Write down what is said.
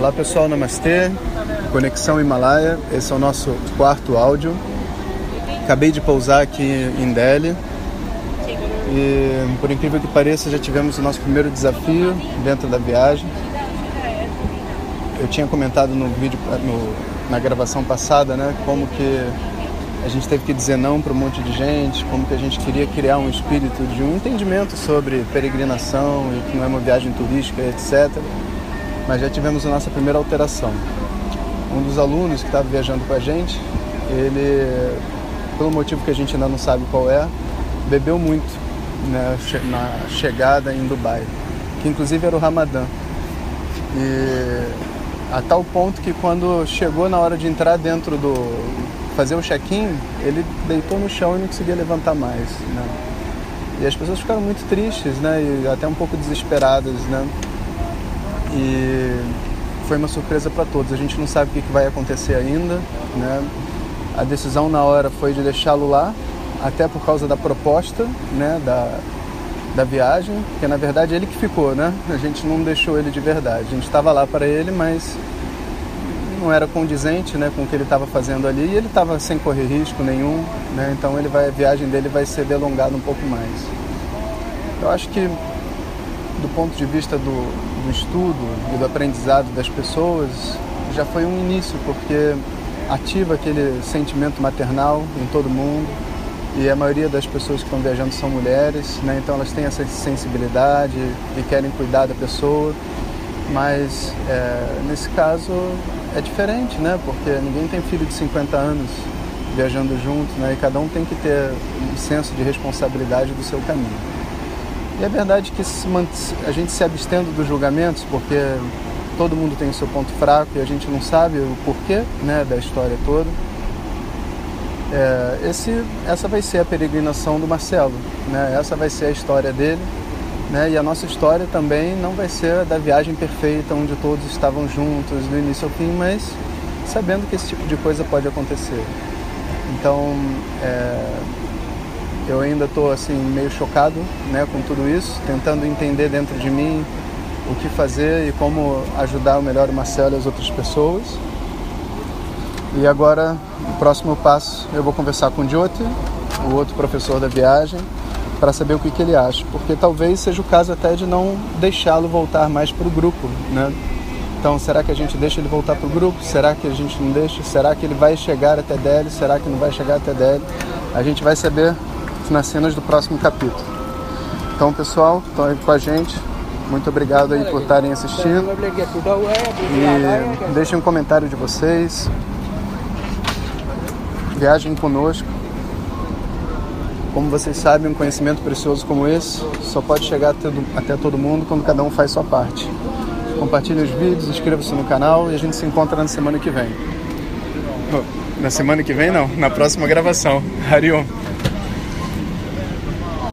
Olá pessoal, namastê, Conexão Himalaia, esse é o nosso quarto áudio. Acabei de pousar aqui em Delhi e, por incrível que pareça, já tivemos o nosso primeiro desafio dentro da viagem. Eu tinha comentado no vídeo, no, na gravação passada, né, como que a gente teve que dizer não para um monte de gente, como que a gente queria criar um espírito de um entendimento sobre peregrinação e que não é uma viagem turística, etc. Mas já tivemos a nossa primeira alteração. Um dos alunos que estava viajando com a gente, ele, pelo motivo que a gente ainda não sabe qual é, bebeu muito né, na chegada em Dubai, que inclusive era o Ramadã. E a tal ponto que quando chegou na hora de entrar dentro do, fazer o check-in, ele deitou no chão e não conseguia levantar mais. Né? E as pessoas ficaram muito tristes, né? E até um pouco desesperadas, né? E foi uma surpresa para todos. A gente não sabe o que vai acontecer ainda, né? A decisão na hora foi de deixá-lo lá, até por causa da proposta, né? Da, da viagem, que na verdade ele que ficou, né? A gente não deixou ele de verdade. A gente estava lá para ele, mas não era condizente né, com o que ele estava fazendo ali e ele estava sem correr risco nenhum, né, então ele vai, a viagem dele vai ser delongada um pouco mais. Eu acho que do ponto de vista do, do estudo e do aprendizado das pessoas, já foi um início, porque ativa aquele sentimento maternal em todo mundo e a maioria das pessoas que estão viajando são mulheres, né? então elas têm essa sensibilidade e querem cuidar da pessoa, mas é, nesse caso é diferente, né? Porque ninguém tem filho de 50 anos viajando junto, né? E cada um tem que ter um senso de responsabilidade do seu caminho. E é verdade que a gente se abstendo dos julgamentos, porque todo mundo tem o seu ponto fraco e a gente não sabe o porquê né, da história toda. É, esse, essa vai ser a peregrinação do Marcelo, né? essa vai ser a história dele. Né? E a nossa história também não vai ser da viagem perfeita, onde todos estavam juntos do início ao fim, mas sabendo que esse tipo de coisa pode acontecer. Então, é, eu ainda estou assim meio chocado, né, com tudo isso, tentando entender dentro de mim o que fazer e como ajudar o melhor Marcelo e as outras pessoas. E agora, o próximo passo, eu vou conversar com o Jyoti, o outro professor da viagem, para saber o que, que ele acha, porque talvez seja o caso até de não deixá-lo voltar mais para o grupo, né? Então, será que a gente deixa ele voltar para o grupo? Será que a gente não deixa? Será que ele vai chegar até Delhi? Será que não vai chegar até Delhi? A gente vai saber nas cenas do próximo capítulo. Então, pessoal, estão aí com a gente. Muito obrigado aí por estarem assistindo. E deixem um comentário de vocês. Viajem conosco. Como vocês sabem, um conhecimento precioso como esse só pode chegar até todo mundo quando cada um faz sua parte. Compartilhe os vídeos, inscreva-se no canal e a gente se encontra na semana que vem. Na semana que vem não, na próxima gravação. Hariom.